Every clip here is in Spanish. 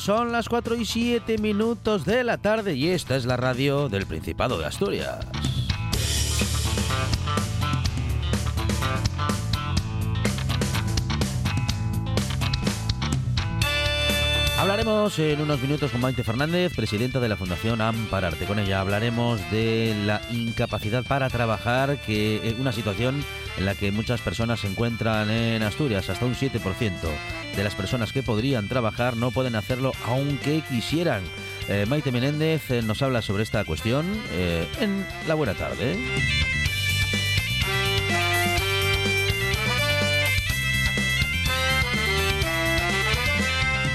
Son las 4 y 7 minutos de la tarde y esta es la radio del Principado de Asturias. Hablaremos en unos minutos con Maite Fernández, presidenta de la Fundación Ampararte. Con ella hablaremos de la incapacidad para trabajar, que es una situación en la que muchas personas se encuentran en Asturias, hasta un 7% de las personas que podrían trabajar no pueden hacerlo aunque quisieran. Eh, Maite Menéndez eh, nos habla sobre esta cuestión eh, en La Buena Tarde.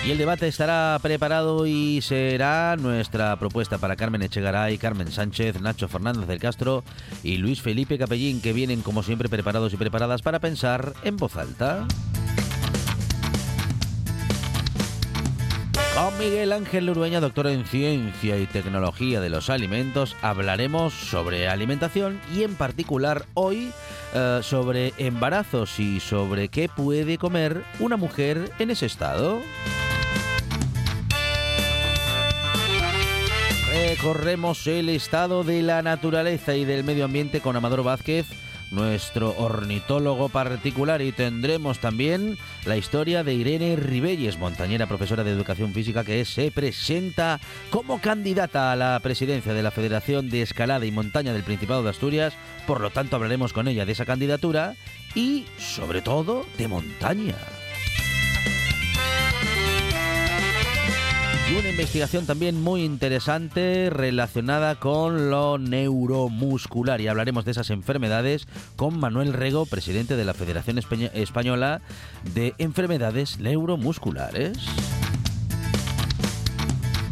Y el debate estará preparado y será nuestra propuesta para Carmen Echegaray, Carmen Sánchez, Nacho Fernández del Castro y Luis Felipe Capellín, que vienen como siempre preparados y preparadas para pensar en voz alta. Con Miguel Ángel Urueña, doctor en Ciencia y Tecnología de los Alimentos, hablaremos sobre alimentación y en particular hoy eh, sobre embarazos y sobre qué puede comer una mujer en ese estado. Recorremos el estado de la naturaleza y del medio ambiente con Amador Vázquez nuestro ornitólogo particular y tendremos también la historia de Irene Ribelles, montañera profesora de educación física que se presenta como candidata a la presidencia de la Federación de Escalada y Montaña del Principado de Asturias, por lo tanto hablaremos con ella de esa candidatura y sobre todo de montaña. Y una investigación también muy interesante relacionada con lo neuromuscular. Y hablaremos de esas enfermedades con Manuel Rego, presidente de la Federación Española de Enfermedades Neuromusculares.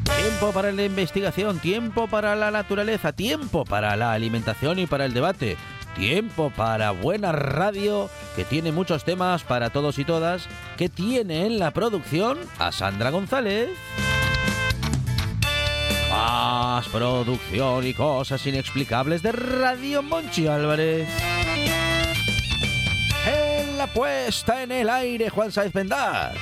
Tiempo para la investigación, tiempo para la naturaleza, tiempo para la alimentación y para el debate. Tiempo para buena radio que tiene muchos temas para todos y todas, que tiene en la producción a Sandra González. Más producción y cosas inexplicables de Radio Monchi Álvarez. En la puesta en el aire, Juan Saez Pendas.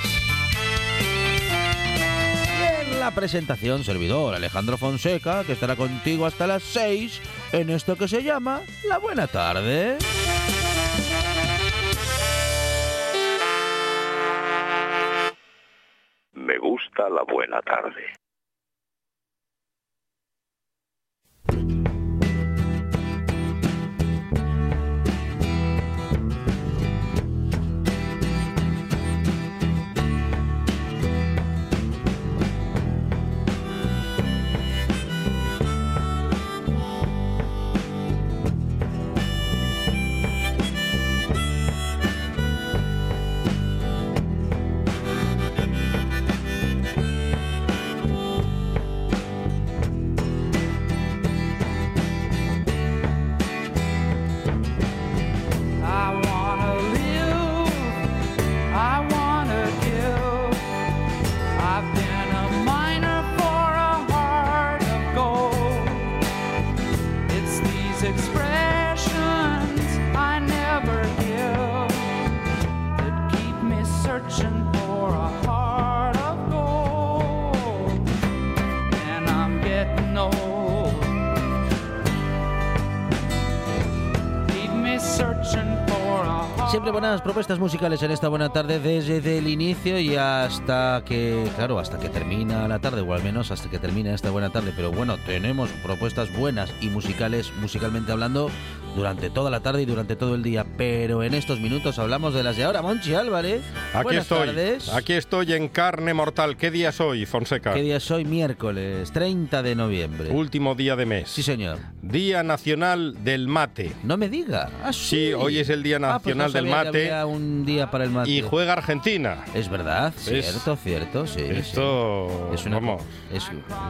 Y en la presentación, servidor Alejandro Fonseca, que estará contigo hasta las 6 en esto que se llama La Buena Tarde. Me gusta la buena tarde. Buenas propuestas musicales en esta buena tarde desde el inicio y hasta que, claro, hasta que termina la tarde, o al menos hasta que termina esta buena tarde. Pero bueno, tenemos propuestas buenas y musicales, musicalmente hablando, durante toda la tarde y durante todo el día, pero en estos minutos hablamos de las de ahora. Monchi Álvarez, Aquí buenas estoy. tardes. Aquí estoy en carne mortal. ¿Qué día es hoy, Fonseca? ¿Qué día es hoy? Miércoles, 30 de noviembre. Último día de mes. Sí, señor. Día Nacional del Mate. No me diga. Ah, sí. Sí, hoy es el Día Ah, pues no Nacional del sabía que Mate había un día para el mate. y juega Argentina. Es verdad, ¿Ves? cierto, cierto, sí. sí. Esto, Es una, vamos, es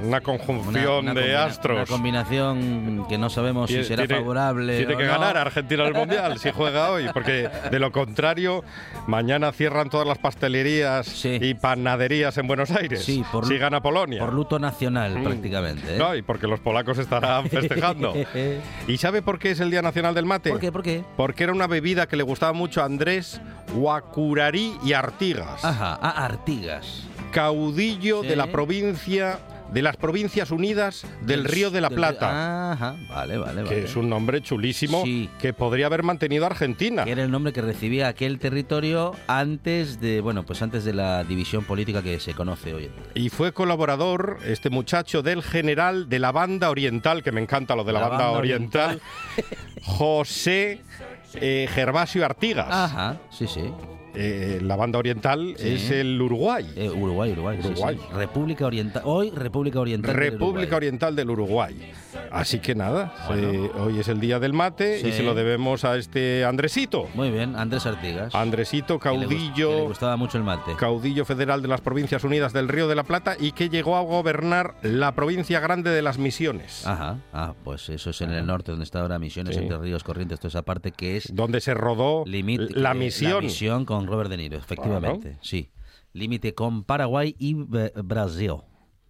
una conjunción una- una de astros. Una combinación que no sabemos si será tiene- favorable. Tiene o que no. ganar Argentina el Mundial si juega hoy, porque de lo contrario, mañana cierran todas las pastelerías Sí. y panaderías en Buenos Aires. Sí, por si gana Polonia. Por luto nacional, Mm. prácticamente. ¿eh? No, y porque los polacos estarán festejando. ¿Y sabe por qué es el Día Nacional del Mate? ¿Por qué? ¿Por qué? Porque era una bebida que le gustaba mucho a Andrés Guacurarí y Artigas, Ajá, ah, Artigas. caudillo Sí. de la provincia de las Provincias Unidas del Río de la Plata, Ajá, vale, vale, que vale. es un nombre chulísimo Sí. que podría haber mantenido Argentina. Que era el nombre que recibía aquel territorio antes de, bueno, pues antes de la división política que se conoce hoy en día. Y fue colaborador, este muchacho, del general de la banda oriental, que me encanta lo de la, La banda, banda oriental, José eh, Gervasio Artigas. Ajá, sí, sí. Eh, la banda oriental Sí. es el Uruguay. Eh, Uruguay, Uruguay, Uruguay. sí. República Oriental. Hoy República Oriental. República. Oriental del Uruguay. Así que nada, eh, hoy es el día del mate y se lo debemos a este Andresito. Muy bien, Andrés Artigas. Andresito, gust- que le caudillo, gustaba mucho el mate. caudillo federal de las Provincias Unidas del Río de la Plata y que llegó a gobernar la provincia grande de las Misiones, Ajá, ah, pues eso es en el norte donde está ahora Misiones, entre Ríos Corrientes, toda esa parte que es donde se rodó la misión. La misión con Robert De Niro, efectivamente, sí. Límite con Paraguay y B- Brasil.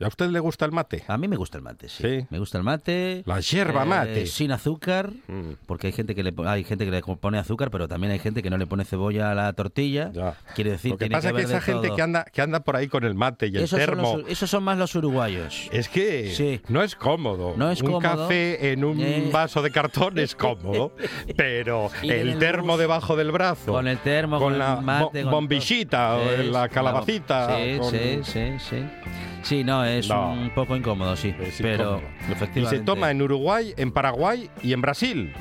¿A usted le gusta el mate? A mí me gusta el mate, sí. Sí. Me gusta el mate. La yerba eh, mate. Sin azúcar, Mm. porque hay gente que le hay gente que le pone azúcar, pero también hay gente que no le pone cebolla a la tortilla. Ya. Quiere decir, Lo que tiene pasa es que haber de esa gente todo. que anda, que anda por ahí con el mate y el esos, son termo, los- esos son más los uruguayos. es que Sí. no es cómodo. No es un cómodo. café en un Eh. vaso de cartón es cómodo, pero el el termo bus, debajo del brazo, Con el termo, con con, la mate, bo- con bombillita Sí, la calabacita, Sí, con- sí, sí, sí. Sí, no, es No. un poco incómodo, sí. Es pero incómodo. Y se toma en Uruguay, en Paraguay y en Brasil.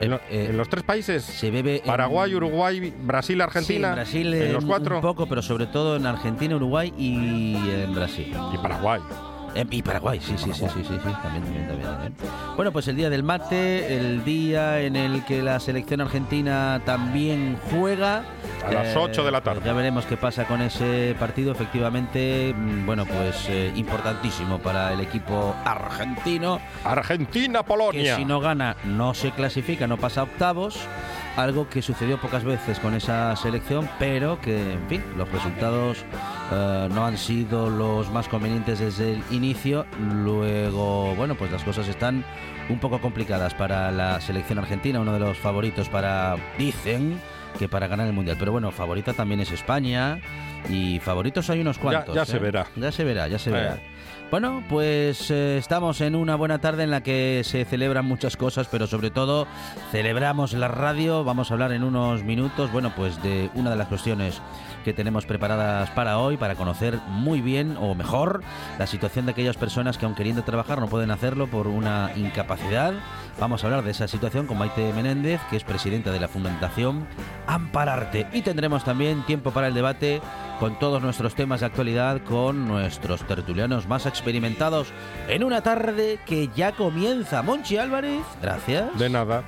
En, lo- eh, en los tres países. se bebe en- Paraguay, Uruguay, Brasil, Argentina. Sí, en Brasil en en los cuatro. un poco, pero sobre todo en Argentina, Uruguay y en Brasil. Y Paraguay. Eh, Y Paraguay, sí, sí, sí, sí, sí, sí, también, también, también, también. Bueno, pues el día del mate, el día en el que la selección argentina también juega. Eh, A las ocho de la tarde. Ya veremos qué pasa con ese partido, efectivamente, mm, bueno, pues eh, importantísimo para el equipo argentino, Argentina, que Polonia. si no gana no se clasifica, no pasa a octavos. Algo que sucedió pocas veces con esa selección, pero que, en fin, los resultados eh, no han sido los más convenientes desde el inicio. Luego, bueno, pues las cosas están un poco complicadas para la selección argentina, uno de los favoritos para, dicen, que para ganar el Mundial. Pero bueno, favorita también es España y favoritos hay unos cuantos. ya se ¿eh? verá. Ya se verá, ya se Eh. verá. Bueno, pues eh, estamos en una buena tarde en la que se celebran muchas cosas, pero sobre todo celebramos la radio. Vamos a hablar en unos minutos, bueno, pues de una de las cuestiones que tenemos preparadas para hoy, para conocer muy bien o mejor la situación de aquellas personas que aun queriendo trabajar no pueden hacerlo por una incapacidad. Vamos a hablar de esa situación con Maite Menéndez, que es presidenta de la Fundación Ampararte. Y tendremos también tiempo para el debate con todos nuestros temas de actualidad, con nuestros tertulianos más experimentados en una tarde que ya comienza. Monchi Álvarez, gracias. De nada.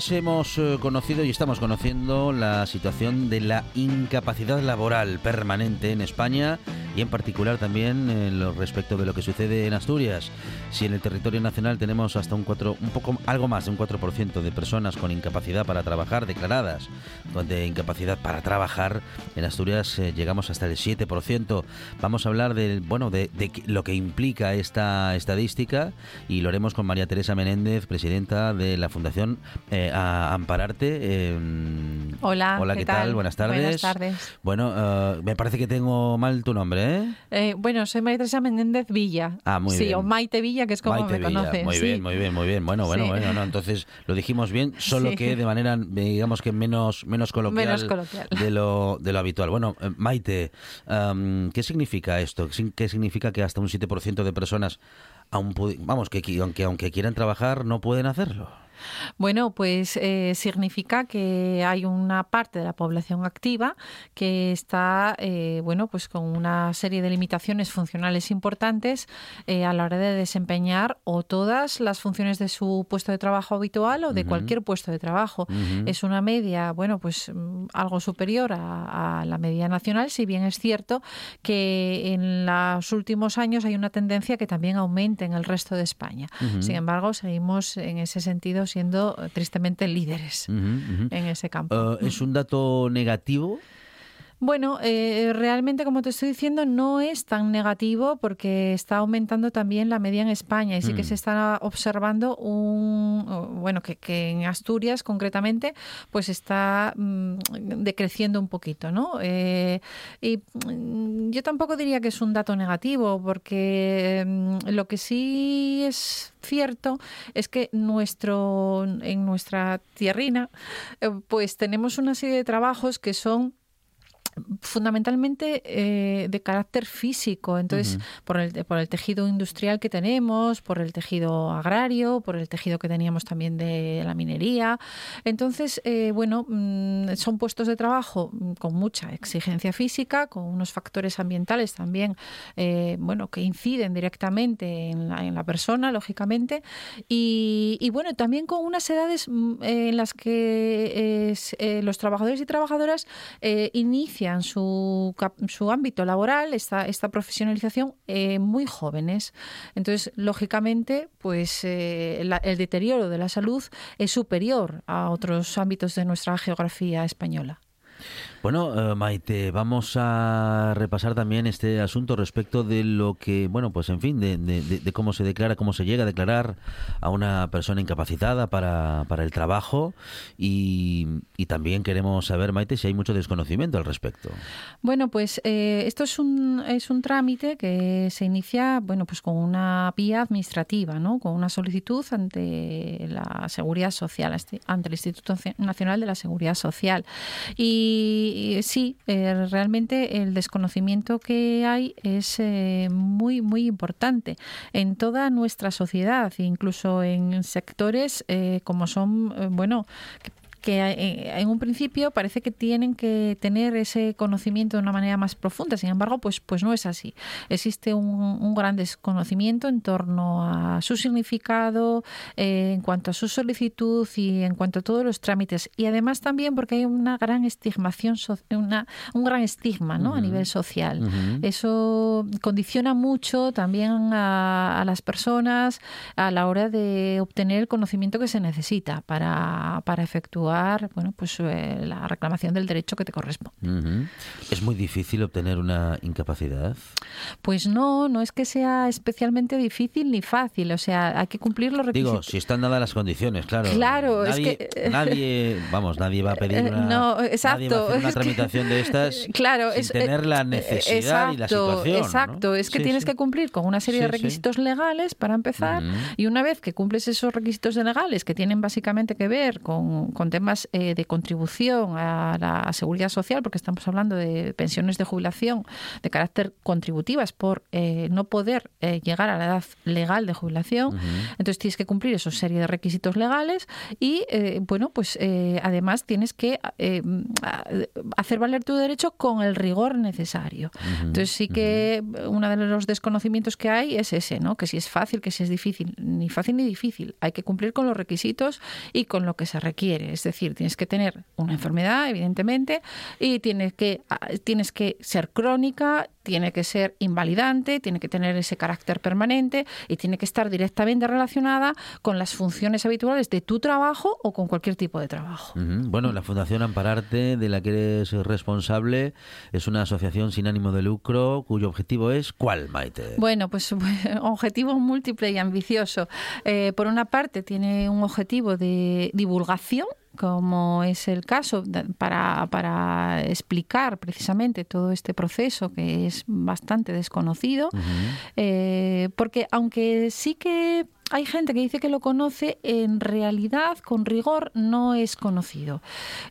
Días hemos eh, conocido y estamos conociendo la situación de la incapacidad laboral permanente en España y en particular también en lo respecto de lo que sucede en Asturias. Si en el territorio nacional tenemos hasta un 4, un poco algo más de un 4% de personas con incapacidad para trabajar declaradas, de incapacidad para trabajar, en Asturias eh, llegamos hasta el 7%. Vamos a hablar del bueno de, de lo que implica esta estadística y lo haremos con María Teresa Menéndez, presidenta de la Fundación eh, a Ampararte. Eh, hola, hola, ¿qué, tal? Buenas tardes. Buenas tardes. Bueno, eh, me parece que tengo mal tu nombre, ¿eh? eh bueno, soy María Teresa Menéndez Villa. Ah, muy sí, bien. o Maite Villa, que es como Maite me Villa. Muy sí. bien, muy bien, muy bien. Bueno, bueno, Sí. bueno, no, entonces lo dijimos bien, solo Sí. que de manera, digamos que menos, menos coloquial, Menos coloquial. De, lo, de lo habitual. Bueno, eh, Maite, ¿qué significa esto? ¿Qué sin- ¿Qué significa que hasta un 7% de personas, aun pu- vamos, que, aunque, aunque quieran trabajar, no pueden hacerlo? Bueno, pues eh, significa que hay una parte de la población activa que está, eh, bueno, pues con una serie de limitaciones funcionales importantes eh, a la hora de desempeñar o todas las funciones de su puesto de trabajo habitual o de cualquier puesto de trabajo. Es una media, bueno, pues algo superior a, a la media nacional, si bien es cierto que en los últimos años hay una tendencia que también aumente en el resto de España. Sin embargo, seguimos en ese sentido siendo eh, tristemente líderes Ujú, ujú. en ese campo. Eh, ¿Es un dato negativo? Bueno, eh, realmente, como te estoy diciendo, no es tan negativo porque está aumentando también la media en España y sí que Mm. se está observando un, bueno, que, que en Asturias concretamente, pues está mm, decreciendo un poquito, ¿no? Eh, y mm, yo tampoco diría que es un dato negativo porque lo que sí es cierto es que nuestro en nuestra tierrina eh, pues tenemos una serie de trabajos que son fundamentalmente eh, de carácter físico, entonces por, el, por el tejido industrial que tenemos, por el tejido agrario, por el tejido que teníamos también de la minería. Entonces, eh, bueno, mm, son puestos de trabajo mm, con mucha exigencia física, con unos factores ambientales también, eh, bueno, que inciden directamente en la, en la persona, lógicamente, y, y, bueno, también con unas edades mm, en las que los trabajadores y trabajadoras eh, su, su ámbito laboral, esta, esta profesionalización, eh, muy jóvenes. Entonces, lógicamente, pues eh, el deterioro de la salud es superior a otros ámbitos de nuestra geografía española. Bueno, eh, Maite, vamos a repasar también este asunto respecto de lo que, bueno, pues en fin, de, cómo se declara, cómo se llega a declarar a una persona incapacitada para, para el trabajo y, y también queremos saber, Maite, si hay mucho desconocimiento al respecto. Bueno, pues eh, esto es un, es un trámite que se inicia bueno, pues con una vía administrativa, ¿no? con una solicitud ante la Seguridad Social, ante el Instituto Nacional de la Seguridad Social. Y, sí, eh, realmente el desconocimiento que hay es eh, muy, muy importante en toda nuestra sociedad, incluso en sectores eh, como son, eh, bueno, que eh, en un principio parece que tienen que tener ese conocimiento de una manera más profunda. Sin embargo, pues, pues no es así. Existe un, un gran desconocimiento en torno a su significado, eh, en cuanto a su solicitud y en cuanto a todos los trámites. Y además también porque hay una gran estigmación, una, un gran estigma ¿no? a nivel social. Eso condiciona mucho también a, a las personas a la hora de obtener el conocimiento que se necesita para, para efectuar bueno, pues, eh, la reclamación del derecho que te corresponde. ¿Es muy difícil obtener una incapacidad? Pues no, no es que sea especialmente difícil ni fácil, o sea, hay que cumplir los requisitos. Digo, si están dadas las condiciones, claro. Claro, es nadie, que- nadie, vamos, nadie va a pedir Eh, una, no, nadie va a exacto, hacer una es que- tramitación de estas claro, sin es, tener la eh, necesidad y la exacto, situación. ¿no? Exacto, es que Sí, tienes sí. que cumplir con una serie Sí, de requisitos legales para empezar y una vez que cumples esos requisitos legales que tienen básicamente que ver con, con temas problemas eh, de contribución a la seguridad social, porque estamos hablando de pensiones de jubilación de carácter contributivas por eh, no poder eh, llegar a la edad legal de jubilación. Entonces tienes que cumplir esa serie de requisitos legales y, bueno, pues además tienes que hacer valer tu derecho con el rigor necesario. Entonces sí que uno de los desconocimientos que hay es ese, ¿no? Que si es fácil, que si es difícil. Ni fácil ni difícil. Hay que cumplir con los requisitos y con lo que se requiere. Es decir, tienes que tener una enfermedad, evidentemente, y tienes que, ah, tienes que ser crónica, tiene que ser invalidante, tiene que tener ese carácter permanente y tiene que estar directamente relacionada con las funciones habituales de tu trabajo o con cualquier tipo de trabajo. Bueno, la Fundación Ampararte, de la que eres responsable, es una asociación sin ánimo de lucro cuyo objetivo es ¿cuál, Maite? Bueno, pues objetivo múltiple y ambicioso. Eh, por una parte, tiene un objetivo de divulgación como es el caso, para, para, explicar precisamente todo este proceso que es bastante desconocido, eh, porque aunque sí que hay gente que dice que lo conoce, en realidad, con rigor, no es conocido.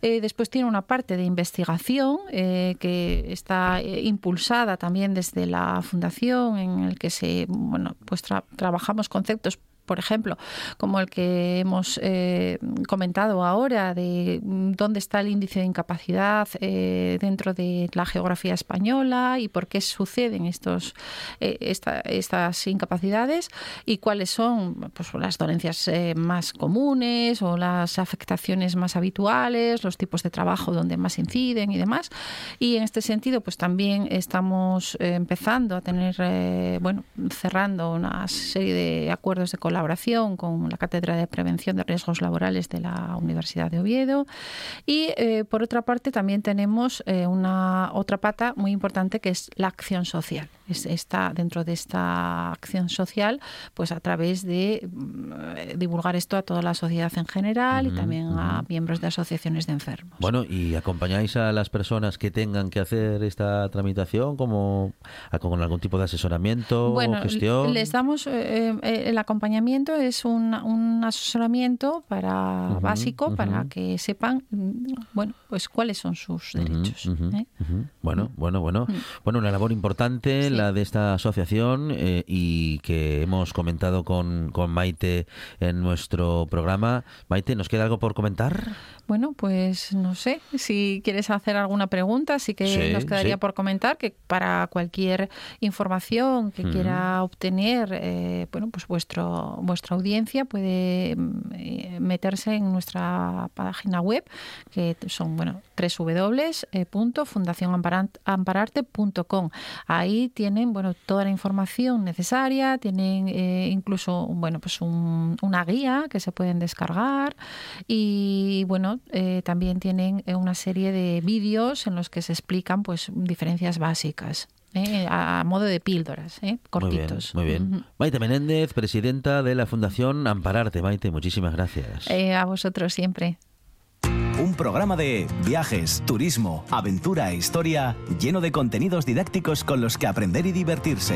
Eh, después tiene una parte de investigación eh, que está impulsada también desde la fundación, en el que se, bueno, pues trabajamos conceptos por ejemplo, como el que hemos eh, comentado ahora, de dónde está el índice de incapacidad eh, dentro de la geografía española y por qué suceden estos, eh, estas incapacidades y cuáles son pues, las dolencias más comunes o las afectaciones más habituales, los tipos de trabajo donde más inciden y demás. Y en este sentido, pues también estamos empezando a tener, bueno, cerrando una serie de acuerdos de colaboración colaboración con la Cátedra de Prevención de Riesgos Laborales de la Universidad de Oviedo. Y eh, por otra parte también tenemos eh, una otra pata muy importante que es la acción social. Está dentro de esta acción social, pues a través de mm, divulgar esto a toda la sociedad en general y también a miembros de asociaciones de enfermos. Bueno, y acompañáis a las personas que tengan que hacer esta tramitación como con algún tipo de asesoramiento bueno, gestión. Les damos eh, el acompañamiento es un, un asesoramiento para básico para que sepan bueno pues cuáles son sus derechos. ¿eh? Bueno, bueno, bueno. Bueno, una labor importante de esta asociación eh, y que hemos comentado con, con Maite en nuestro programa. Maite, ¿nos queda algo por comentar? Bueno, pues no sé, si quieres hacer alguna pregunta, sí que nos quedaría por comentar que para cualquier información que quiera obtener, eh, bueno, pues vuestro vuestra audiencia puede mm, meterse en nuestra página web, que son, bueno, www.fundacionampararte.com. Ahí tienen, bueno, toda la información necesaria, tienen eh, incluso, bueno, pues una guía que se pueden descargar y, bueno, eh, también tienen eh, una serie de vídeos en los que se explican pues diferencias básicas. Eh, a modo de píldoras, cortitos. Muy bien, muy bien. Maite Menéndez, presidenta de la Fundación Ampararte. Maite, muchísimas gracias. a vosotros siempre. Un programa de viajes, turismo, aventura e historia lleno de contenidos didácticos con los que aprender y divertirse.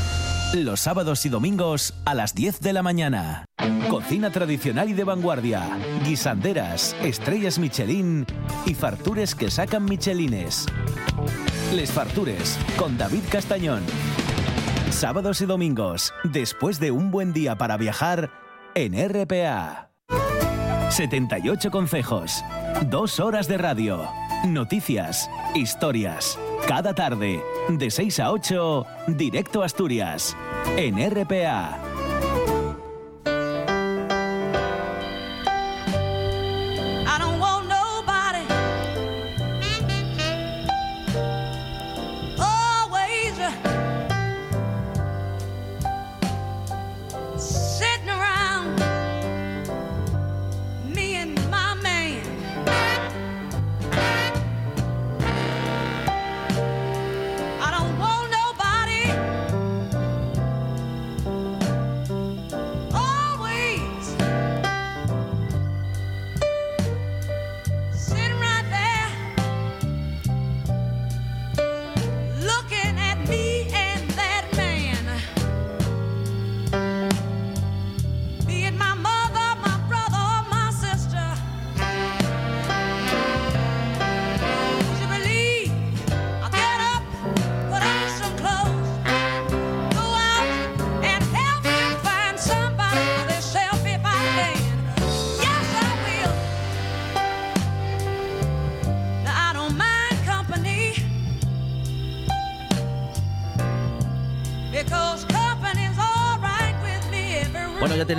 Los sábados y domingos a las 10 de la mañana. Cocina tradicional y de vanguardia, guisanderas, estrellas Michelin y fartures que sacan Michelines. Les Fartures con David Castañón. Sábados y domingos, después de un buen día para viajar en RPA. 78 consejos, dos horas de radio, noticias, historias. Cada tarde, de 6 a 8, directo a Asturias, en RPA.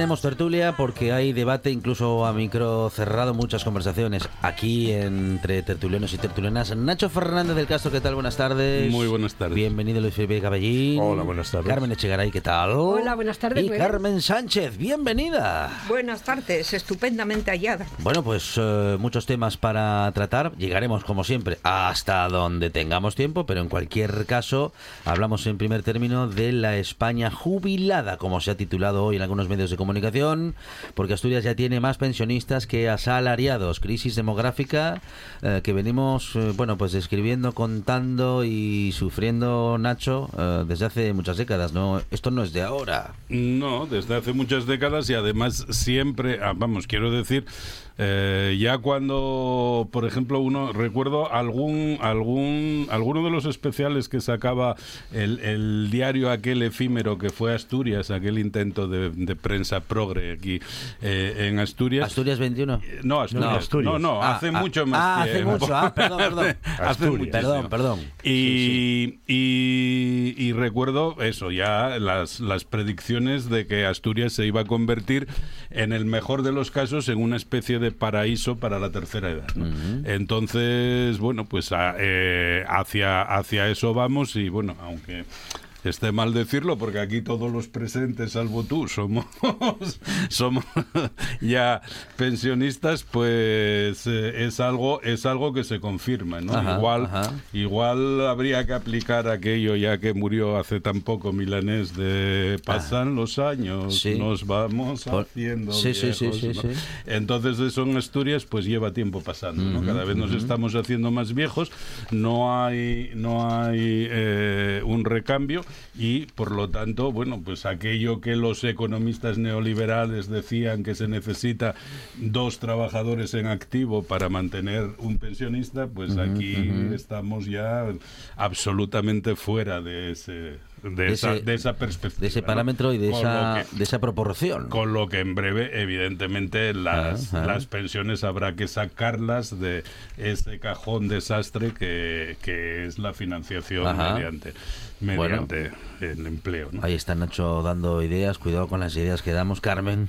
Tenemos tertulia porque hay debate incluso a micro cerrado, muchas conversaciones aquí entre tertulianos y tertulianas. Nacho Fernández del Castro, ¿qué tal? Buenas tardes. Muy buenas tardes. Bienvenido Luis Felipe Caballín. Hola, buenas tardes. Carmen Echegaray, ¿qué tal? Hola, buenas tardes. Y Carmen Sánchez, bienvenida. Buenas tardes, estupendamente hallada. Bueno, pues eh, muchos temas para tratar. Llegaremos, como siempre, hasta donde tengamos tiempo, pero en cualquier caso, hablamos en primer término de la España jubilada, como se ha titulado hoy en algunos medios de comunicación, porque Asturias ya tiene más pensionistas que asalariados. Crisis demográfica eh, que venimos, eh, bueno, pues describiendo, contando y sufriendo, Nacho, eh, desde hace muchas décadas, ¿no? Esto no es de ahora. No, desde hace muchas décadas y además siempre, ah, vamos, quiero decir, eh, ya cuando, por ejemplo, uno recuerdo algún algún alguno de los especiales que sacaba el, diario aquel efímero que fue Asturias, aquel intento de, prensa progre aquí eh, en Asturias. Asturias 21. No, Asturias. No, no, ah, hace ah, mucho más ah, hace mucho. Ah, perdón, perdón. hace perdón, perdón. Y, y, y, recuerdo eso, ya las, las predicciones de que Asturias se iba a convertir en el mejor de los casos en una especie de paraíso para la tercera edad. Entonces, bueno, pues eh, hacia, hacia eso vamos y bueno, aunque esté mal decirlo porque aquí todos los presentes, salvo tú, somos, somos ya pensionistas, pues eh, es algo es algo que se confirma, ¿no? igual igual habría que aplicar aquello ya que murió hace tan poco Milanés de pasan ah. los años, nos vamos haciendo sí, viejos, Entonces eso en Asturias pues lleva tiempo pasando, ¿no? Cada vez nos estamos haciendo más viejos, no hay no hay eh, un recambio y por lo tanto, bueno, pues aquello que los economistas neoliberales decían que se necesita dos trabajadores en activo para mantener un pensionista, pues aquí estamos ya absolutamente fuera de ese de, esa, de esa perspectiva. De ese parámetro y de esa, de esa proporción. Con lo que en breve, evidentemente, las, las pensiones habrá que sacarlas de ese cajón desastre que, que es la financiación mediante, mediante el empleo. Ahí está Nacho dando ideas. Cuidado con las ideas que damos, Carmen.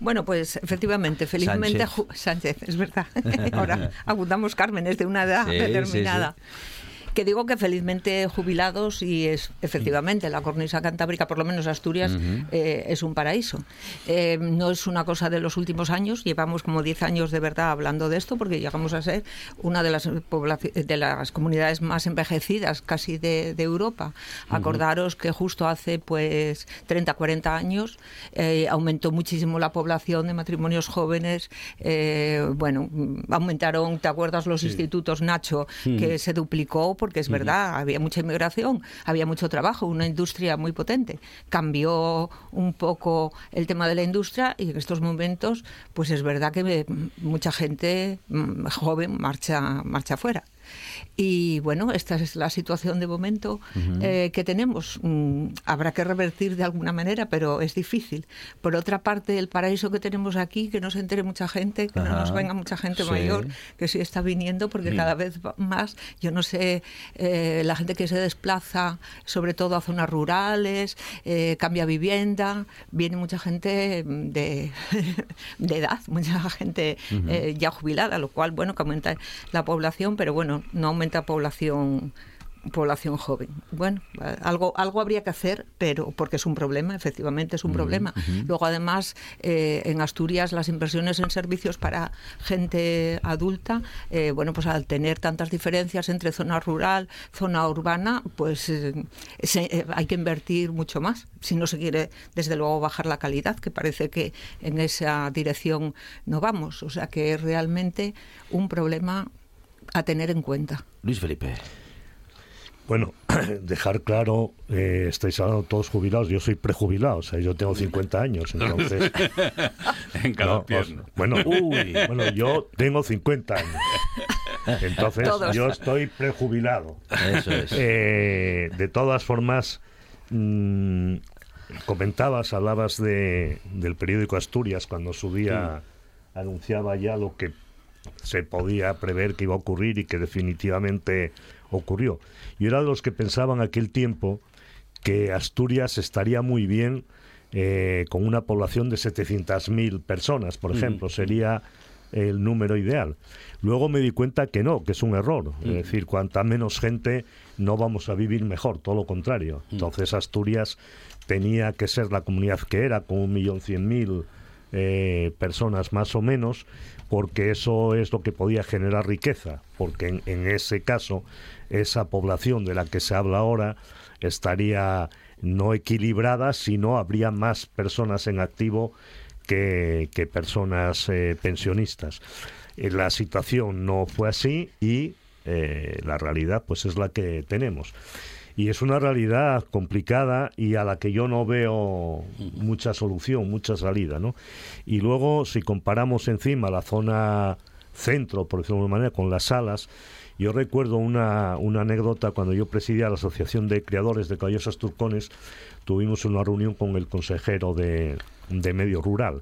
Bueno, pues efectivamente, felizmente Sánchez, es verdad. Ahora abundamos Carmen, es de una edad determinada. Que digo que felizmente jubilados y es efectivamente la cornisa cantábrica, por lo menos Asturias, eh, es un paraíso. Eh, no es una cosa de los últimos años, llevamos como 10 años de verdad hablando de esto porque llegamos a ser una de las, de las comunidades más envejecidas casi de, Europa. Acordaros que justo hace pues 30, 40 años eh, aumentó muchísimo la población de matrimonios jóvenes. bueno, aumentaron, ¿te acuerdas los institutos Nacho? que se duplicó porque es verdad, había mucha inmigración, había mucho trabajo, una industria muy potente. Cambió un poco el tema de la industria y en estos momentos, pues es verdad que mucha gente mm, joven marcha, marcha afuera. Y bueno, esta es la situación de momento eh, que tenemos. Mm, habrá que revertir de alguna manera, pero es difícil. Por otra parte, el paraíso que tenemos aquí, que no se entere mucha gente, que no nos venga mucha gente mayor, que sí está viniendo, porque cada vez más, yo no sé, eh, la gente que se desplaza, sobre todo a zonas rurales, eh, cambia vivienda, viene mucha gente de, de edad, mucha gente ya jubilada, lo cual, bueno, que aumenta la población, pero bueno, no aumenta población población joven. Bueno, algo, algo habría que hacer, pero porque es un problema, efectivamente es un problema. Luego, además, eh, en Asturias las inversiones en servicios para gente adulta, eh, bueno, pues al tener tantas diferencias entre zona rural, zona urbana, pues eh, hay que invertir mucho más. Si no se quiere, desde luego, bajar la calidad, que parece que en esa dirección no vamos. O sea que es realmente un problema a tener en cuenta. Luis Felipe. Bueno, dejar claro, eh, estáis hablando todos jubilados, yo soy prejubilado, o sea, yo tengo 50 años, entonces... en cada bueno, uy, bueno, yo tengo 50 años. Entonces, yo estoy prejubilado. Eso es. Eh, de todas formas, mm, comentabas, hablabas de, del periódico Asturias cuando su día anunciaba ya lo que se podía prever que iba a ocurrir y que definitivamente ocurrió. Yo era de los que pensaban aquel tiempo que Asturias estaría muy bien eh, con una población de 700.000 personas, por ejemplo, sería el número ideal. Luego me di cuenta que no, que es un error. Es decir, cuanta menos gente no vamos a vivir mejor, todo lo contrario. Entonces Asturias tenía que ser la comunidad que era, con un millón cien mil eh, personas más o menos, porque eso es lo que podía generar riqueza, porque en, ese caso esa población de la que se habla ahora estaría no equilibrada, sino habría más personas en activo que, personas eh, pensionistas. Eh, la situación no fue así y la realidad pues es la que tenemos y es una realidad complicada y a la que yo no veo mucha solución, mucha salida, ¿no? Y luego, si comparamos encima la zona centro, por decirlo de alguna manera, con las salas, yo recuerdo una, una anécdota cuando yo presidía la Asociación de Creadores de Caballos Turcones, tuvimos una reunión con el consejero de, de Medio Rural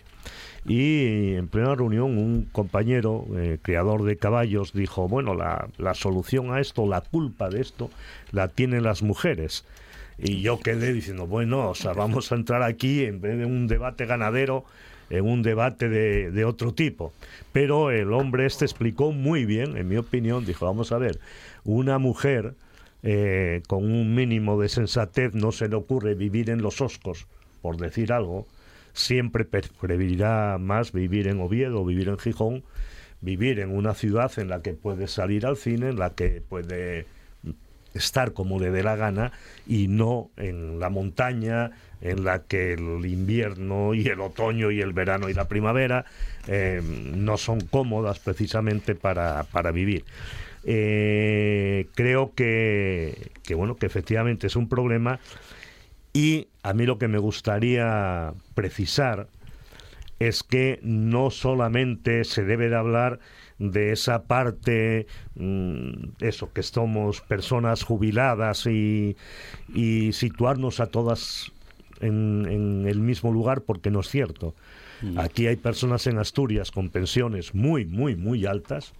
y en plena reunión un compañero, eh, criador de caballos, dijo, bueno, la, la solución a esto, la culpa de esto, la tienen las mujeres. Y yo quedé diciendo, bueno, o sea, vamos a entrar aquí en vez de un debate ganadero, en un debate de, otro tipo. Pero el hombre este explicó muy bien, en mi opinión, dijo, vamos a ver, una mujer eh, con un mínimo de sensatez no se le ocurre vivir en los oscos, por decir algo, siempre preferirá más vivir en Oviedo vivir en Gijón, vivir en una ciudad en la que puede salir al cine, en la que puede estar como le dé la gana y no en la montaña en la que el invierno y el otoño y el verano y la primavera eh, no son cómodas precisamente para, para vivir. Eh, creo que, que, bueno que efectivamente es un problema y a mí lo que me gustaría precisar es que no solamente se debe de hablar de esa parte, mm, eso, que somos personas jubiladas y, situarnos a todas en, el mismo lugar, porque no es cierto. Aquí hay personas en Asturias con pensiones muy, muy, muy altas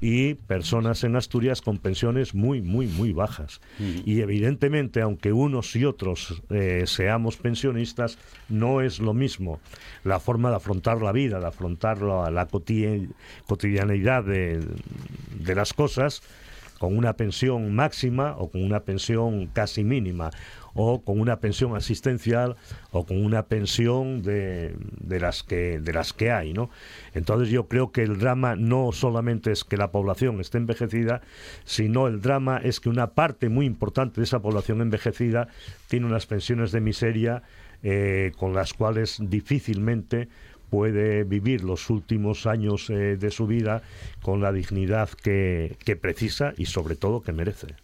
y personas en Asturias con pensiones muy, muy, muy bajas. Y evidentemente, aunque unos y otros eh, seamos pensionistas, no es lo mismo la forma de afrontar la vida, de afrontar la, la cotidianeidad de, de las cosas con una pensión máxima o con una pensión casi mínima o con una pensión asistencial o con una pensión de, de, las que de las que hay no entonces yo creo que el drama no solamente es que la población esté envejecida sino el drama es que una parte muy importante de esa población envejecida tiene unas pensiones de miseria eh, con las cuales difícilmente puede vivir los últimos años eh, de su vida con la dignidad que, que precisa y sobre todo que merece.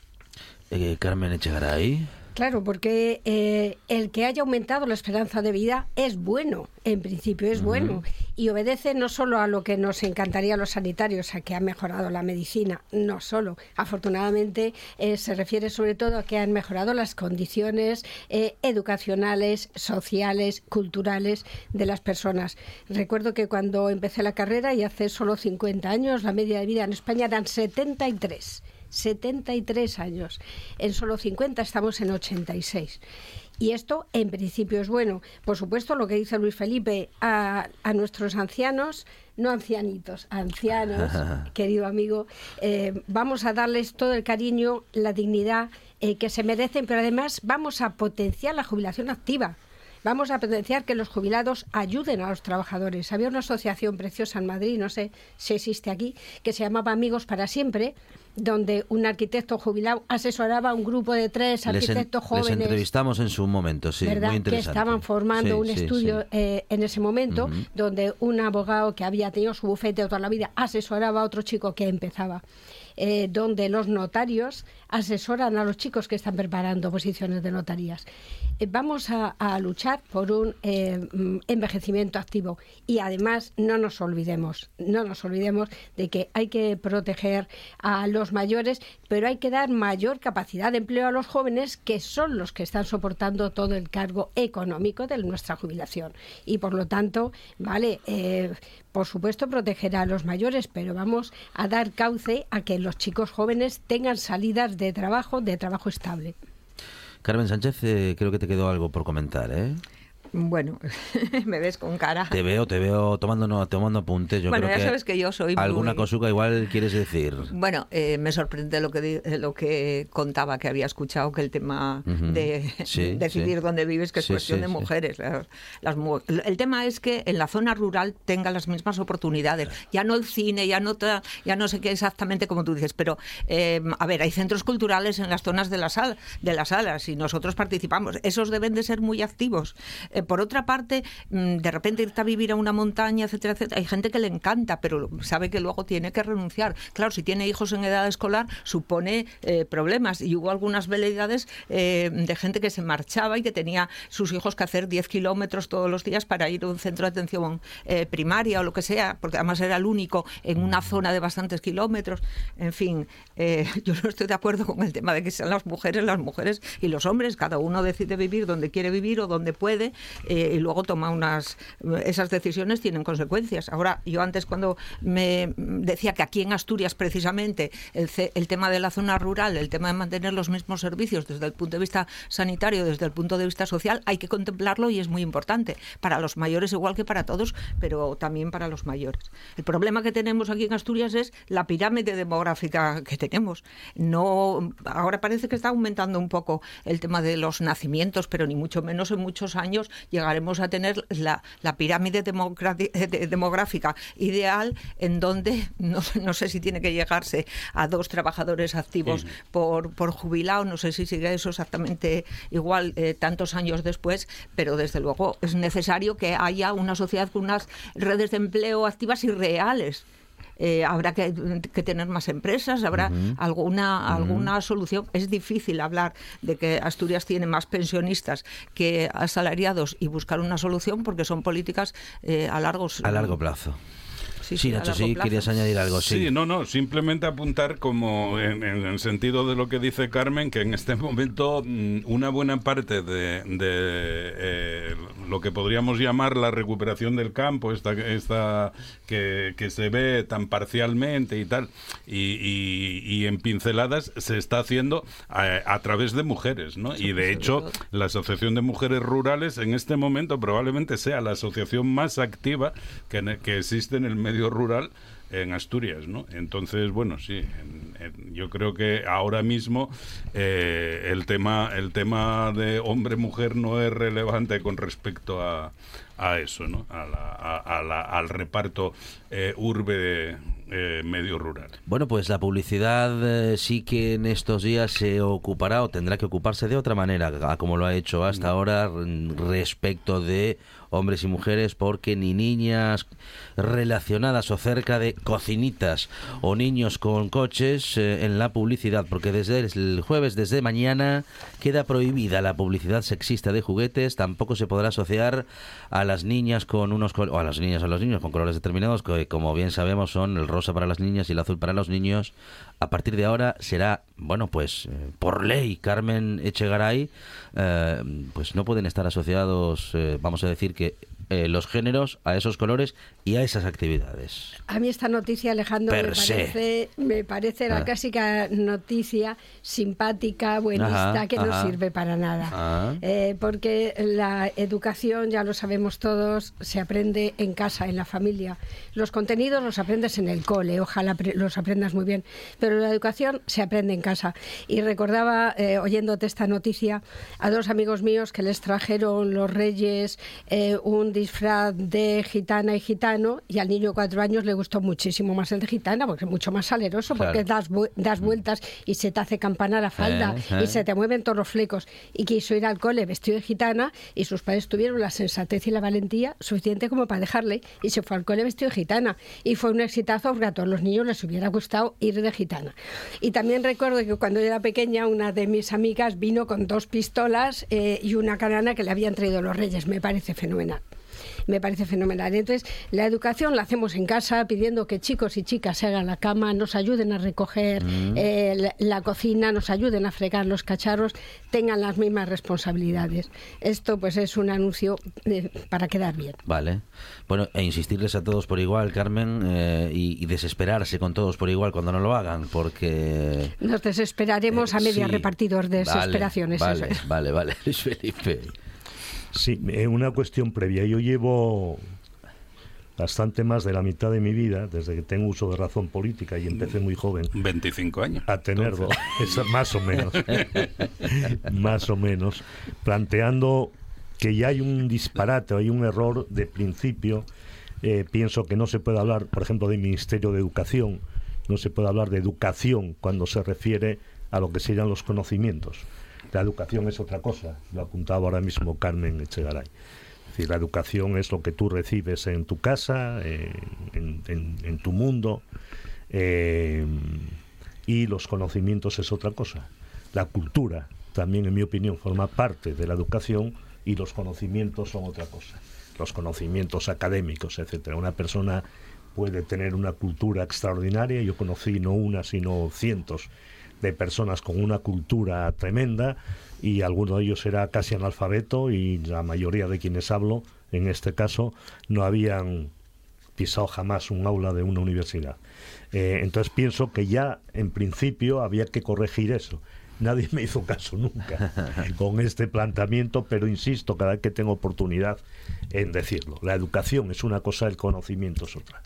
Eh, Carmen Echegaray. Claro, porque eh, el que haya aumentado la esperanza de vida es bueno, en principio es bueno, y obedece no solo a lo que nos encantaría a los sanitarios, a que ha mejorado la medicina, no solo. Afortunadamente eh, se refiere sobre todo a que han mejorado las condiciones eh, educacionales, sociales, culturales de las personas. Recuerdo que cuando empecé la carrera y hace solo 50 años, la media de vida en España eran 73. 73 años. En solo 50 estamos en 86. Y esto en principio es bueno. Por supuesto, lo que dice Luis Felipe a, nuestros ancianos, no ancianitos, ancianos, querido amigo, eh, vamos a darles todo el cariño, la dignidad eh, que se merecen, pero además vamos a potenciar la jubilación activa. Vamos a potenciar que los jubilados ayuden a los trabajadores. Había una asociación preciosa en Madrid, no sé si existe aquí, que se llamaba Amigos para Siempre, donde un arquitecto jubilado asesoraba a un grupo de tres arquitectos jóvenes. Les entrevistamos en su momento, sí, muy interesante. Que estaban formando un estudio eh, en ese momento, donde un abogado que había tenido su bufete toda la vida asesoraba a otro chico que empezaba. Eh, donde los notarios asesoran a los chicos que están preparando posiciones de notarías. Eh, vamos a, luchar por un eh, mm, envejecimiento activo y además no nos olvidemos, no nos olvidemos de que hay que proteger a los mayores, pero hay que dar mayor capacidad de empleo a los jóvenes que son los que están soportando todo el cargo económico de nuestra jubilación y por lo tanto, vale, por supuesto protegerá a los mayores, pero vamos a dar cauce a que los chicos jóvenes tengan salidas de trabajo, de trabajo estable. Carmen Sánchez, eh, creo que te quedó algo por comentar, ¿eh? Bueno, me ves con cara. Te veo, te veo tomando, tomando apuntes. Yo bueno, creo ya que sabes que yo soy Alguna muy... cosuca igual quieres decir. Bueno, eh, me sorprende lo que, lo que contaba, que había escuchado, que el tema de Sí, decidir sí. dónde vives, que es Sí, cuestión de mujeres. Las, el tema es que en la zona rural tenga las mismas oportunidades. Ya no el cine, ya no, ta- ya no sé qué exactamente como tú dices, pero eh, a ver, hay centros culturales en las zonas de, la sal, de las salas y nosotros participamos. Esos deben de ser muy activos. Eh, por otra parte, mm, de repente irte a vivir a una montaña, etcétera, etcétera, hay gente que le encanta, pero sabe que luego tiene que renunciar. Claro, si tiene hijos en edad escolar, supone eh, problemas. Y hubo algunas veleidades eh, de gente que se marchaba y que tenía sus hijos que hacer 10 kilómetros todos los días para ir a un centro de atención eh, primaria o lo que sea, porque además era el único en una zona de bastantes kilómetros. En fin, eh, yo no estoy de acuerdo con el tema de que sean las mujeres, las mujeres y los hombres. Cada uno decide vivir donde quiere vivir o donde puede eh, y luego toma unas. Esas decisiones tienen consecuencias. Ahora, yo antes cuando me decía que aquí en Asturias precisamente el, el tema de la zona rural, el tema de mantener los mismos servicios desde el punto de vista sanitario, desde el punto de vista social, hay que contemplarlo y es muy importante para los mayores igual que para todos, pero también para los mayores. El problema que tenemos aquí en Asturias es la pirámide demográfica que tenemos. No, ahora parece que está aumentando un poco el tema de los nacimientos, pero ni mucho menos en muchos años llegaremos a tener la, la pirámide eh, de- demográfica ideal en donde no, sé- no sé si tiene que llegarse a dos trabajadores activos por, por jubilado, no sé si sigue eso exactamente igual eh, tantos años después, pero desde luego es necesario que haya una sociedad con unas redes de empleo activas y reales. Eh, habrá que, que tener más empresas, habrá alguna, alguna solución. Es difícil hablar de que Asturias tiene más pensionistas que asalariados y buscar una solución porque son políticas eh, a largos A largo plazo. Sí, Sí, Nacho, sí, plazo. querías añadir algo, sí. Sí, no, no, simplemente apuntar como en, en el sentido de lo que dice Carmen, que en este momento mm, una buena parte de, de, eh, lo que podríamos llamar la recuperación del campo, esta, esta que, que se ve tan parcialmente y tal, y, y- y en pinceladas, se está haciendo a, a través de mujeres, ¿no? Y de hecho, la Asociación de Mujeres Rurales en este momento probablemente sea la asociación más activa que, que existe en el medio rural en Asturias, ¿no? Entonces, bueno, sí, en- yo creo que ahora mismo eh, el tema el tema de hombre-mujer no es relevante con respecto a, a eso, ¿no? A la- a- a la- al reparto eh, urbe eh, medio rural. Bueno, pues la publicidad eh, sí que en estos días se ocupará o tendrá que ocuparse de otra manera, como lo ha hecho hasta ahora mm, respecto de hombres y mujeres, porque ni niñas relacionadas o cerca de cocinitas o niños con coches eh, en la publicidad, porque desde el jueves, desde mañana, queda prohibida la publicidad sexista de juguetes, tampoco se podrá asociar a las niñas con unos o a las niñas a los niños con colores determinados, que como bien sabemos son el rosa para las niñas y el azul para los niños. A partir de ahora será, bueno, pues eh, por ley, Carmen Echegaray, eh, pues no pueden estar asociados, eh, vamos a decir que eh, los géneros a esos colores y a esas actividades. A mí esta noticia, Alejandro, me Per parece, me parece la Ah. clásica noticia simpática, buenista, Ajá, que no ajá. sirve para nada. Ah. Eh, porque la educación, ya lo sabemos todos, se aprende en casa, en la familia. Los contenidos los aprendes en el cole, ojalá los aprendas muy bien, pero la educación se aprende en casa. Y recordaba, eh, oyéndote esta noticia, a dos amigos míos que les trajeron los reyes eh, un disfraz de gitana y gitano y al niño de cuatro años le gustó muchísimo más el de gitana porque es mucho más saleroso, porque Claro. das, vu- das vueltas y se te hace campana la falda Eh, eh. y se te mueven todos los flecos. Y quiso ir al cole vestido de gitana y sus padres tuvieron la sensatez y la valentía suficiente como para dejarle y se fue al cole vestido de gitana. Y fue un exitazo porque a todos los niños les hubiera gustado ir de gitana. Y también recuerdo que cuando yo era pequeña una de mis amigas vino con dos pistolas eh, y una canana que le habían traído los reyes. Me parece fenomenal me parece fenomenal. Entonces, la educación la hacemos en casa pidiendo que chicos y chicas se hagan la cama, nos ayuden a recoger eh, la, la cocina, nos ayuden a fregar los cacharros, tengan las mismas responsabilidades. Esto pues es un anuncio eh, para quedar bien. Vale. Bueno, e insistirles a todos por igual, Carmen, eh, y, y desesperarse con todos por igual cuando no lo hagan, porque... Nos desesperaremos a media sí. repartidor de Vale, desesperaciones. Vale, es. vale, vale, Luis Felipe. Sí, una cuestión previa. Yo llevo bastante más de la mitad de mi vida, desde que tengo uso de razón política y empecé muy joven. 25 años. A tenerlo, más o menos. más o menos. Planteando que ya hay un disparate, hay un error de principio. Eh, pienso que no se puede hablar, por ejemplo, de Ministerio de Educación, no se puede hablar de educación cuando se refiere a lo que serían los conocimientos. La educación es otra cosa, lo apuntaba ahora mismo Carmen Echegaray la educación es lo que tú recibes en tu casa, en, tu mundo, eh, y los conocimientos es otra cosa. La cultura también, en mi opinión, forma parte de la educación y los conocimientos son otra cosa. Los conocimientos académicos, etcétera. Una persona puede tener una cultura extraordinaria. Yo conocí no una, sino cientos de personas con una cultura tremenda y alguno de ellos era casi analfabeto y la mayoría de quienes hablo, en este caso, no habían pisado jamás un aula de una universidad. Eh, entonces pienso que ya en principio había que corregir eso. Nadie me hizo caso nunca con este planteamiento, pero insisto cada vez que tengo oportunidad en decirlo. La educación es una cosa, el conocimiento es otra.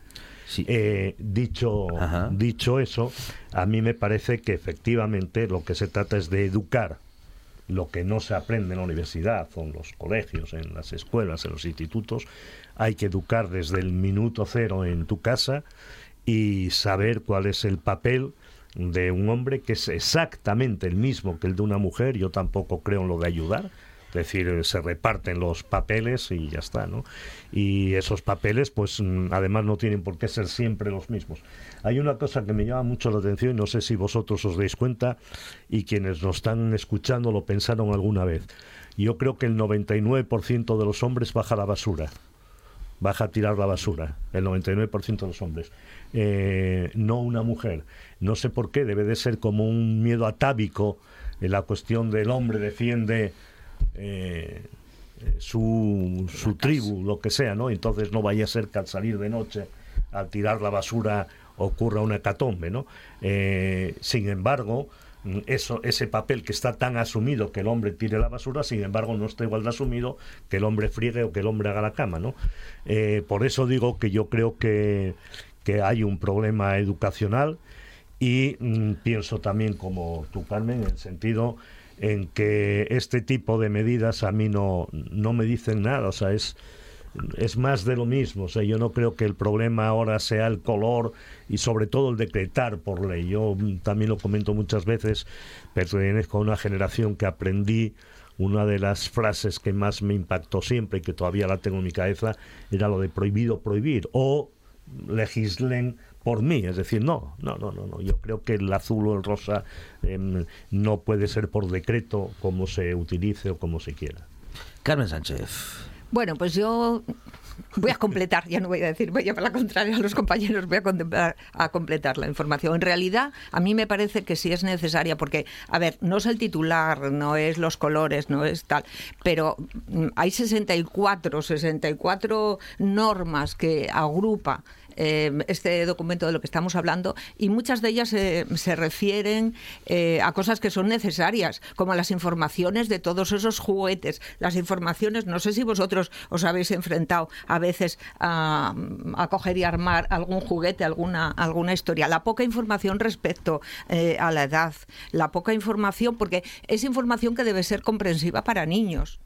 Eh, dicho, dicho eso, a mí me parece que efectivamente lo que se trata es de educar lo que no se aprende en la universidad o en los colegios, en las escuelas, en los institutos, hay que educar desde el minuto cero en tu casa y saber cuál es el papel de un hombre que es exactamente el mismo que el de una mujer. Yo tampoco creo en lo de ayudar. Es decir, se reparten los papeles y ya está, ¿no? Y esos papeles, pues además no tienen por qué ser siempre los mismos. Hay una cosa que me llama mucho la atención y no sé si vosotros os dais cuenta y quienes nos están escuchando lo pensaron alguna vez. Yo creo que el 99% de los hombres baja la basura baja a tirar la basura, el 99% de los hombres, eh, no una mujer. No sé por qué, debe de ser como un miedo atávico en la cuestión del hombre defiende eh, su, su tribu, lo que sea, ¿no? Entonces no vaya a ser que al salir de noche, al tirar la basura, ocurra una hecatombe, ¿no? Eh, sin embargo, eso, ese papel que está tan asumido que el hombre tire la basura, sin embargo, no está igual de asumido que el hombre friegue o que el hombre haga la cama, ¿no? Eh, por eso digo que yo creo que, que hay un problema educacional y mm, pienso también como tú, Carmen, en el sentido en que este tipo de medidas a mí no, no me dicen nada, o sea, es es más de lo mismo. O sea, yo no creo que el problema ahora sea el color y sobre todo el decretar por ley. Yo también lo comento muchas veces, pertenezco a una generación que aprendí una de las frases que más me impactó siempre y que todavía la tengo en mi cabeza era lo de prohibido prohibir o legislen por mí, es decir, no, no, no, no, no. yo creo que el azul o el rosa em, no puede ser por decreto como se utilice o como se quiera. Carmen Sánchez. Bueno, pues yo voy a completar, ya no voy a decir, voy a para la contraria a los compañeros, voy a, a, completar la información. En realidad, a mí me parece que sí es necesaria, porque, a ver, no es el titular, no es los colores, no es tal, pero mm, hay 64, 64 normas que agrupa Em, este documento de lo que estamos hablando y muchas de ellas eh, se refieren eh, a cosas que son necesarias, como las informaciones de todos esos juguetes, las informaciones, no sé si vosotros os habéis enfrentado a veces a, coger y armar algún juguete, alguna, alguna historia, la poca información respecto eh, a la edad, la poca información, porque es información que debe ser comprensiva para niños.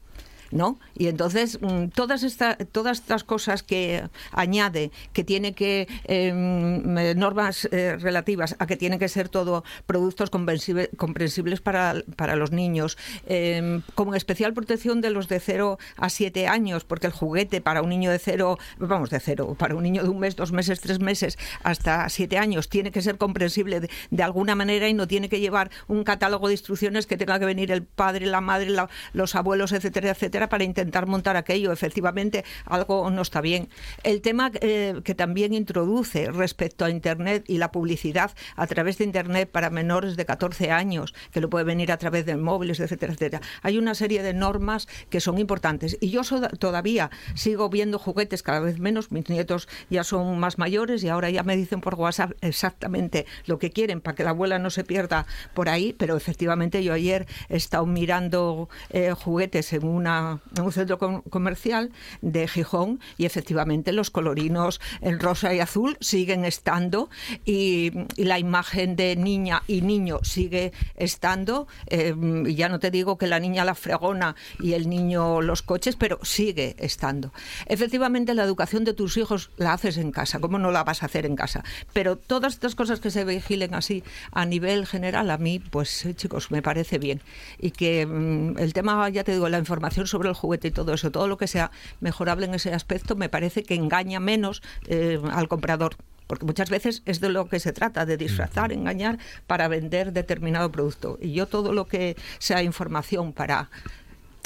¿No? Y entonces mm, todas, estas todas estas cosas que añade, que tiene que em, normas eh, relativas a que tiene que ser todo productos comprensibles para, para los niños, eh, con especial protección de los de 0 a 7 años, porque el juguete para un niño de 0, vamos, de 0, para un niño de un mes, dos meses, tres meses, hasta 7 años, tiene que ser comprensible de, alguna manera y no tiene que llevar un catálogo de instrucciones que tenga que venir el padre, la madre, los abuelos, etcétera, etcétera para intentar montar aquello. Efectivamente, algo no está bien. El tema eh, que también introduce respecto a Internet y la publicidad a través de Internet para menores de 14 años, que lo puede venir a través de móviles, etcétera, etcétera. Hay una serie de normas que son importantes. Y yo todavía sigo viendo juguetes cada vez menos. Mis nietos ya son más mayores y ahora ya me dicen por WhatsApp exactamente lo que quieren para que la abuela no se pierda por ahí. Pero efectivamente yo ayer he estado mirando eh, juguetes en una una, un centro comercial de Gijón y efectivamente los colorinos en rosa y azul siguen estando y, la imagen de niña y niño sigue estando. Eh, ya no te digo que la niña la fregona y el niño los coches, pero sigue estando. Efectivamente, la educación de tus hijos la haces en casa. ¿Cómo no la vas a hacer en casa? Pero todas estas cosas que se vigilen así a nivel general, a mí, pues eh, chicos, me parece bien. Y que mm, el tema, ya te digo, la información sobre el juguete y todo eso, todo lo que sea mejorable en ese aspecto, me parece que engaña menos eh, al comprador porque muchas veces es de lo que se trata, de disfrazar, engañar para vender determinado producto. Y yo todo lo que sea información para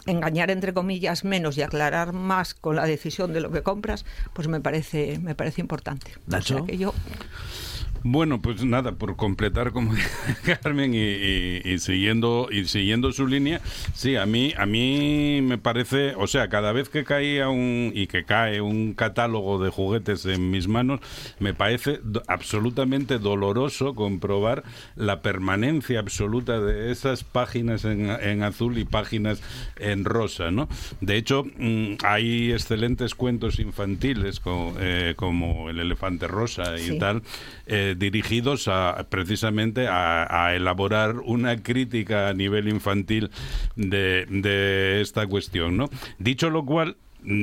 engañar entre comillas menos y aclarar más con la decisión de lo que compras, pues me parece me parece importante. Nacho. que yo bueno, pues nada, por completar como Carmen y, siguiendo y siguiendo su línea, sí, a mí a mí me parece, o sea, cada vez que caía un y que cae un catálogo de juguetes en mis manos, me parece absolutamente doloroso comprobar la permanencia absoluta de esas páginas en, azul y páginas en rosa, ¿no? De hecho, mm, hay excelentes cuentos infantiles eh, como, El elefante rosa y tal. Eh, dirigidos a, precisamente a, elaborar una crítica a nivel infantil de, de esta cuestión. ¿no? Dicho lo cual,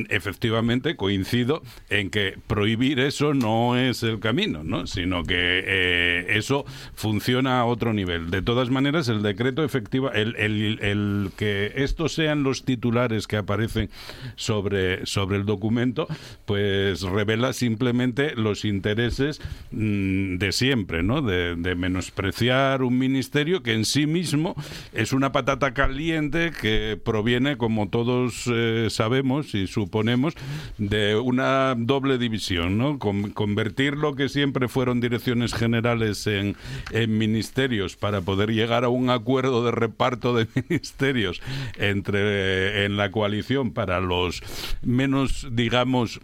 efectivamente coincido en que prohibir eso no es el camino, ¿no? sino que eh, eso funciona a otro nivel. De todas maneras, el decreto efectiva, el, el, que estos sean los titulares que aparecen sobre, sobre el documento, pues revela simplemente los intereses mm, de siempre, ¿no? De, menospreciar un ministerio que en sí mismo es una patata caliente que proviene, como todos eh, sabemos y suponemos, de una doble división, ¿no? convertir lo que siempre fueron direcciones generales en, en ministerios para poder llegar a un acuerdo de reparto de ministerios entre en la coalición para los menos, digamos,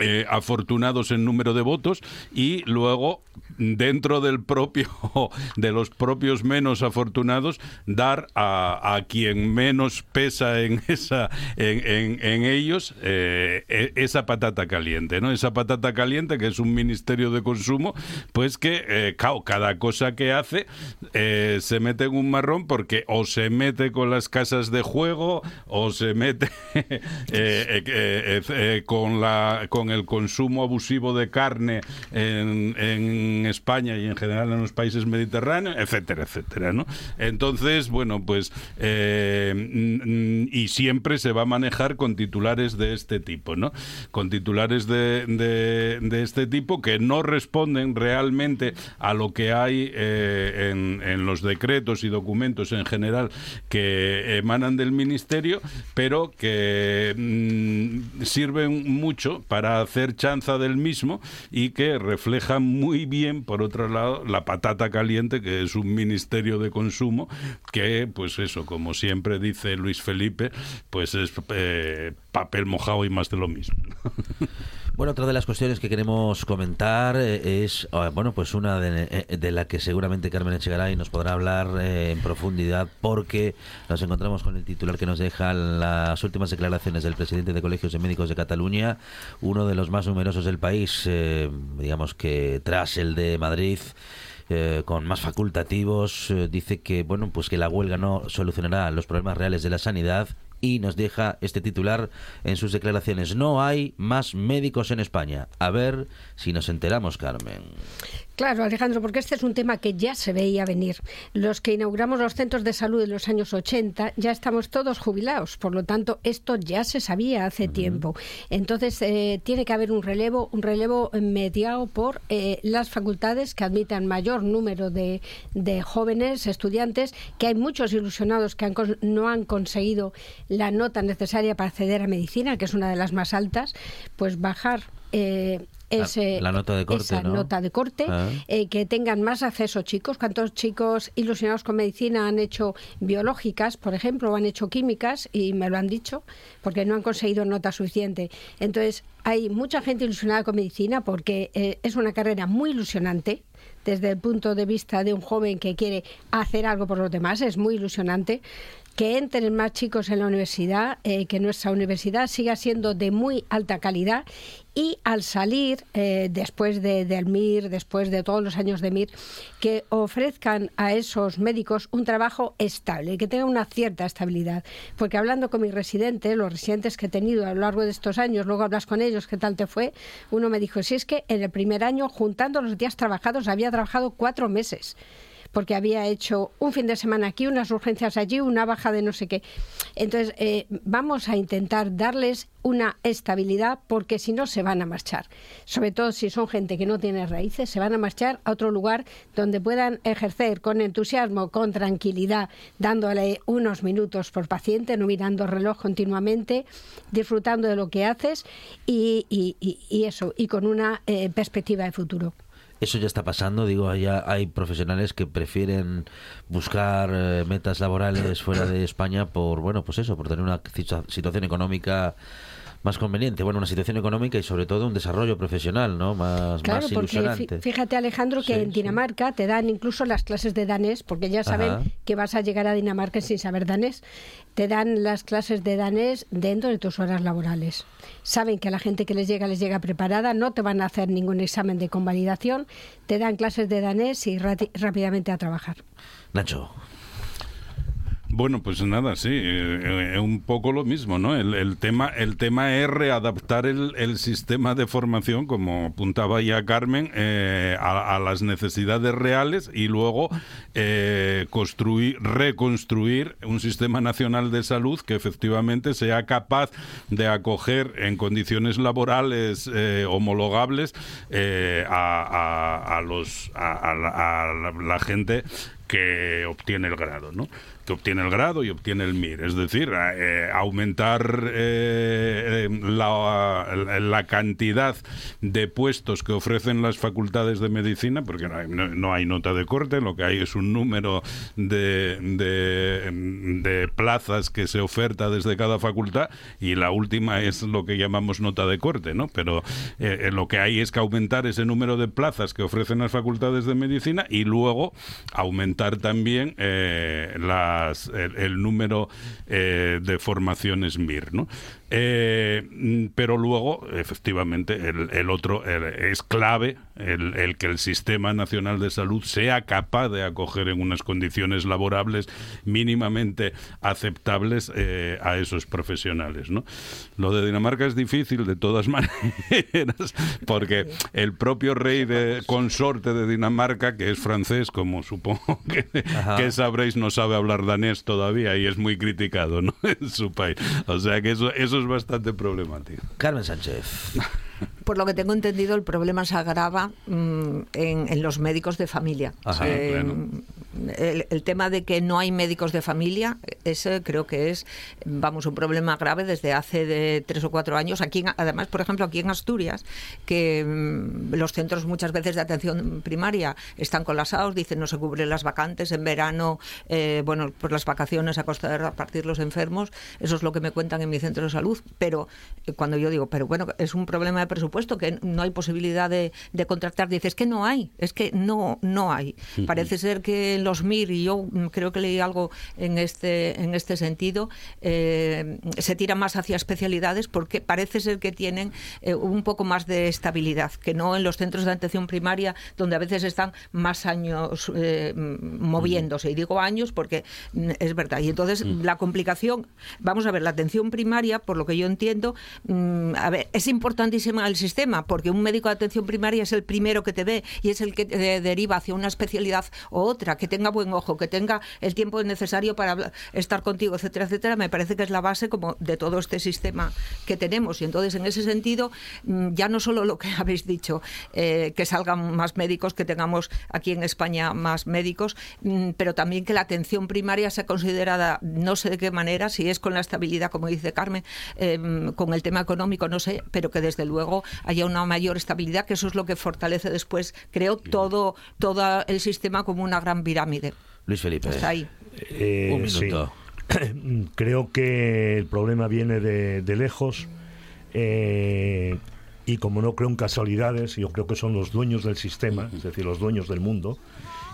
eh, afortunados en número de votos y luego dentro del propio de los propios menos afortunados dar a, quien menos pesa en esa en, en, ellos eh, e, esa patata caliente no esa patata caliente que es un ministerio de consumo pues que eh, cada cosa que hace se mete en un marrón porque o se mete con las casas de juego o se mete con la con el consumo abusivo de carne en, España y en general en los países mediterráneos, etcétera, etcétera, ¿no? Entonces, bueno, pues eh, y siempre se va a manejar con titulares de este tipo, ¿no? Con titulares de, este tipo que no responden realmente a lo que hay eh, en, los decretos y documentos en general que emanan del ministerio, pero que mm, sirven mucho para hacer chanza del mismo y que refleja muy bien, por otro lado, la patata caliente, que es un ministerio de consumo, que, pues eso, como siempre dice Luis Felipe, pues es eh, papel mojado y más de lo mismo. Bueno, otra de las cuestiones que queremos comentar eh, es, ah, bueno, pues una de, eh, de, la que seguramente Carmen Echegaray nos podrá hablar eh, en profundidad porque nos encontramos con el titular que nos deja las últimas declaraciones del presidente de Colegios de Médicos de Cataluña, uno de los más numerosos del país, digamos que tras el de Madrid. con más facultativos dice que bueno pues que la huelga no solucionará los problemas reales de la sanidad y nos deja este titular en sus declaraciones. No hay más médicos en España. A ver si nos enteramos, Carmen. Claro, Alejandro, porque este es un tema que ya se veía venir. Los que inauguramos los centros de salud en los años 80 ya estamos todos jubilados, por lo tanto, esto ya se sabía hace tiempo. Entonces, eh, tiene que haber un relevo, un relevo mediado por eh, las facultades que admitan mayor número de, jóvenes estudiantes, que hay muchos ilusionados que no han conseguido la nota necesaria para acceder a medicina, que es una de las más altas, pues bajar eh, la, nota de corte, esa nota de corte, ah. eh, que tengan más acceso chicos. ¿Cuántos chicos ilusionados con medicina han hecho biológicas, por ejemplo, o han hecho químicas y me lo han dicho porque no han conseguido nota suficiente? Entonces, hay mucha gente ilusionada con medicina porque eh, es una carrera muy ilusionante desde el punto de vista de un joven que quiere hacer algo por los demás, es muy ilusionante que entren más chicos en la universidad, eh, que nuestra universidad siga siendo de muy alta calidad y al salir, eh, después de, del MIR, después de todos los años de MIR, que ofrezcan a esos médicos un trabajo estable, que tenga una cierta estabilidad. Porque hablando con mis residentes, los residentes que he tenido a lo largo de estos años, luego hablas con ellos, ¿qué tal te fue? Uno me dijo, si es que en el primer año, juntando los días trabajados, había trabajado cuatro meses porque había hecho un fin de semana aquí, unas urgencias allí, una baja de no sé qué. Entonces, eh, vamos a intentar darles una estabilidad porque si no se van a marchar. Sobre todo si son gente que no tiene raíces, se van a marchar a otro lugar donde puedan ejercer con entusiasmo, con tranquilidad, dándole unos minutos por paciente, no mirando el reloj continuamente, disfrutando de lo que haces y, eso, y con una eh, perspectiva de futuro. Eso ya está pasando, digo, ya hay profesionales que prefieren buscar eh, metas laborales fuera de España por, bueno, pues eso, por tener una situación económica más conveniente. Bueno, una situación económica y sobre todo un desarrollo profesional, ¿no? Más, claro, porque fíjate Alejandro que en Dinamarca te dan incluso las clases de danés, porque ya saben que vas a llegar a Dinamarca sin saber danés. Te dan las clases de danés dentro de tus horas laborales. Saben que a la gente que les llega les llega preparada, no te van a hacer ningún examen de convalidación, te dan clases de danés y rápidamente a trabajar. Nacho. Bueno, pues nada, sí, eh, eh, un poco lo mismo, ¿no? El, tema, el tema es readaptar el, sistema de formación, como apuntaba ya Carmen, eh, a, las necesidades reales y luego construir, reconstruir un sistema nacional de salud que efectivamente sea capaz de acoger en condiciones laborales homologables a, los a, la gente que obtiene el grado, ¿no? Que obtiene el grado y obtiene el MIR. Es decir, eh, aumentar eh, la, la, cantidad de puestos que ofrecen las facultades de medicina, porque no hay, nota de corte, lo que hay es un número de, de, plazas que se oferta desde cada facultad y la última es lo que llamamos nota de corte, ¿no? Pero eh, lo que hay es que aumentar ese número de plazas que ofrecen las facultades de medicina y luego aumentar también la el, número eh, de formaciones MIR. ¿no? Eh, pero luego, efectivamente, el, otro es clave el, que el Sistema Nacional de Salud sea capaz de acoger en unas condiciones laborables mínimamente aceptables eh, a esos profesionales. ¿no? Lo de Dinamarca es difícil de todas maneras, porque el propio rey de consorte de Dinamarca, que es francés, como supongo que, que sabréis, no sabe hablar danés todavía y es muy criticado ¿no? en su país. O sea que eso, eso es bastante problemático. Carmen Sánchez. Por lo que tengo entendido, el problema se agrava mm, en, los médicos de familia. Eh, el, tema de que no hay médicos de familia, ese creo que es, vamos, un problema grave desde hace de tres o cuatro años. Aquí, además, por ejemplo, aquí en Asturias, que mm, los centros muchas veces de atención primaria están colapsados, dicen no se cubren las vacantes en verano, eh, bueno, por las vacaciones a costa de repartir los enfermos. Eso es lo que me cuentan en mi centro de salud. Pero eh, cuando yo digo, pero bueno, es un problema de presupuesto que no hay posibilidad de, de contractar, dices que no hay, es que no, no hay. Parece ser que los MIR, y yo creo que leí algo en este, en este sentido, eh, se tira más hacia especialidades porque parece ser que tienen eh, un poco más de estabilidad, que no en los centros de atención primaria, donde a veces están más años eh, moviéndose. Y digo años porque mm, es verdad. Y entonces mm. la complicación, vamos a ver, la atención primaria, por lo que yo entiendo, mm, a ver, es importantísima el sistema, porque un médico de atención primaria es el primero que te ve y es el que te deriva hacia una especialidad u otra, que tenga buen ojo, que tenga el tiempo necesario para estar contigo, etcétera, etcétera, me parece que es la base como de todo este sistema que tenemos. Y entonces, en ese sentido, mm, ya no solo lo que habéis dicho, eh, que salgan más médicos, que tengamos aquí en España más médicos, mm, pero también que la atención primaria sea considerada, no sé de qué manera, si es con la estabilidad, como dice Carmen, em, con el tema económico, no sé, pero que desde luego haya una mayor estabilidad, que eso es lo que fortalece después, creo, todo, todo el sistema como una gran pirámide. Luis Felipe. Pues ahí. Eh, Un minuto. Creo que el problema viene de, lejos. Eh, y como no creo en casualidades, yo creo que son los dueños del sistema, es decir, los dueños del mundo,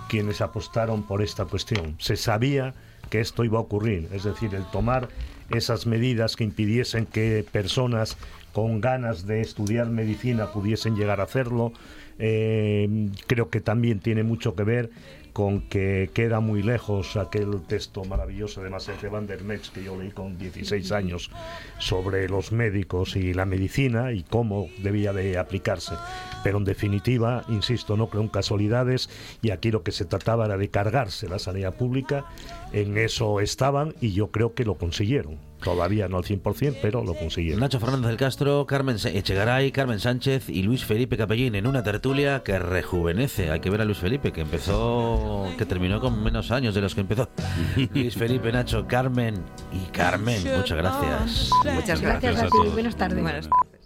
quienes apostaron por esta cuestión. Se sabía que esto iba a ocurrir, es decir, el tomar esas medidas que impidiesen que personas con ganas de estudiar medicina pudiesen llegar a hacerlo. Eh, creo que también tiene mucho que ver con que queda muy lejos aquel texto maravilloso de Marcel van der Metz que yo leí con 16 años sobre los médicos y la medicina y cómo debía de aplicarse. Pero en definitiva, insisto, no creo en casualidades y aquí lo que se trataba era de cargarse la sanidad pública. En eso estaban y yo creo que lo consiguieron. Todavía no al 100%, pero lo consiguieron. Nacho Fernández del Castro, Carmen Echegaray, Carmen Sánchez y Luis Felipe Capellín en una tertulia que rejuvenece. Hay que ver a Luis Felipe, que empezó, que terminó con menos años de los que empezó. Luis Felipe, Nacho, Carmen y Carmen, muchas gracias. Muchas gracias, a ti. Buenas tardes. Buenas tardes.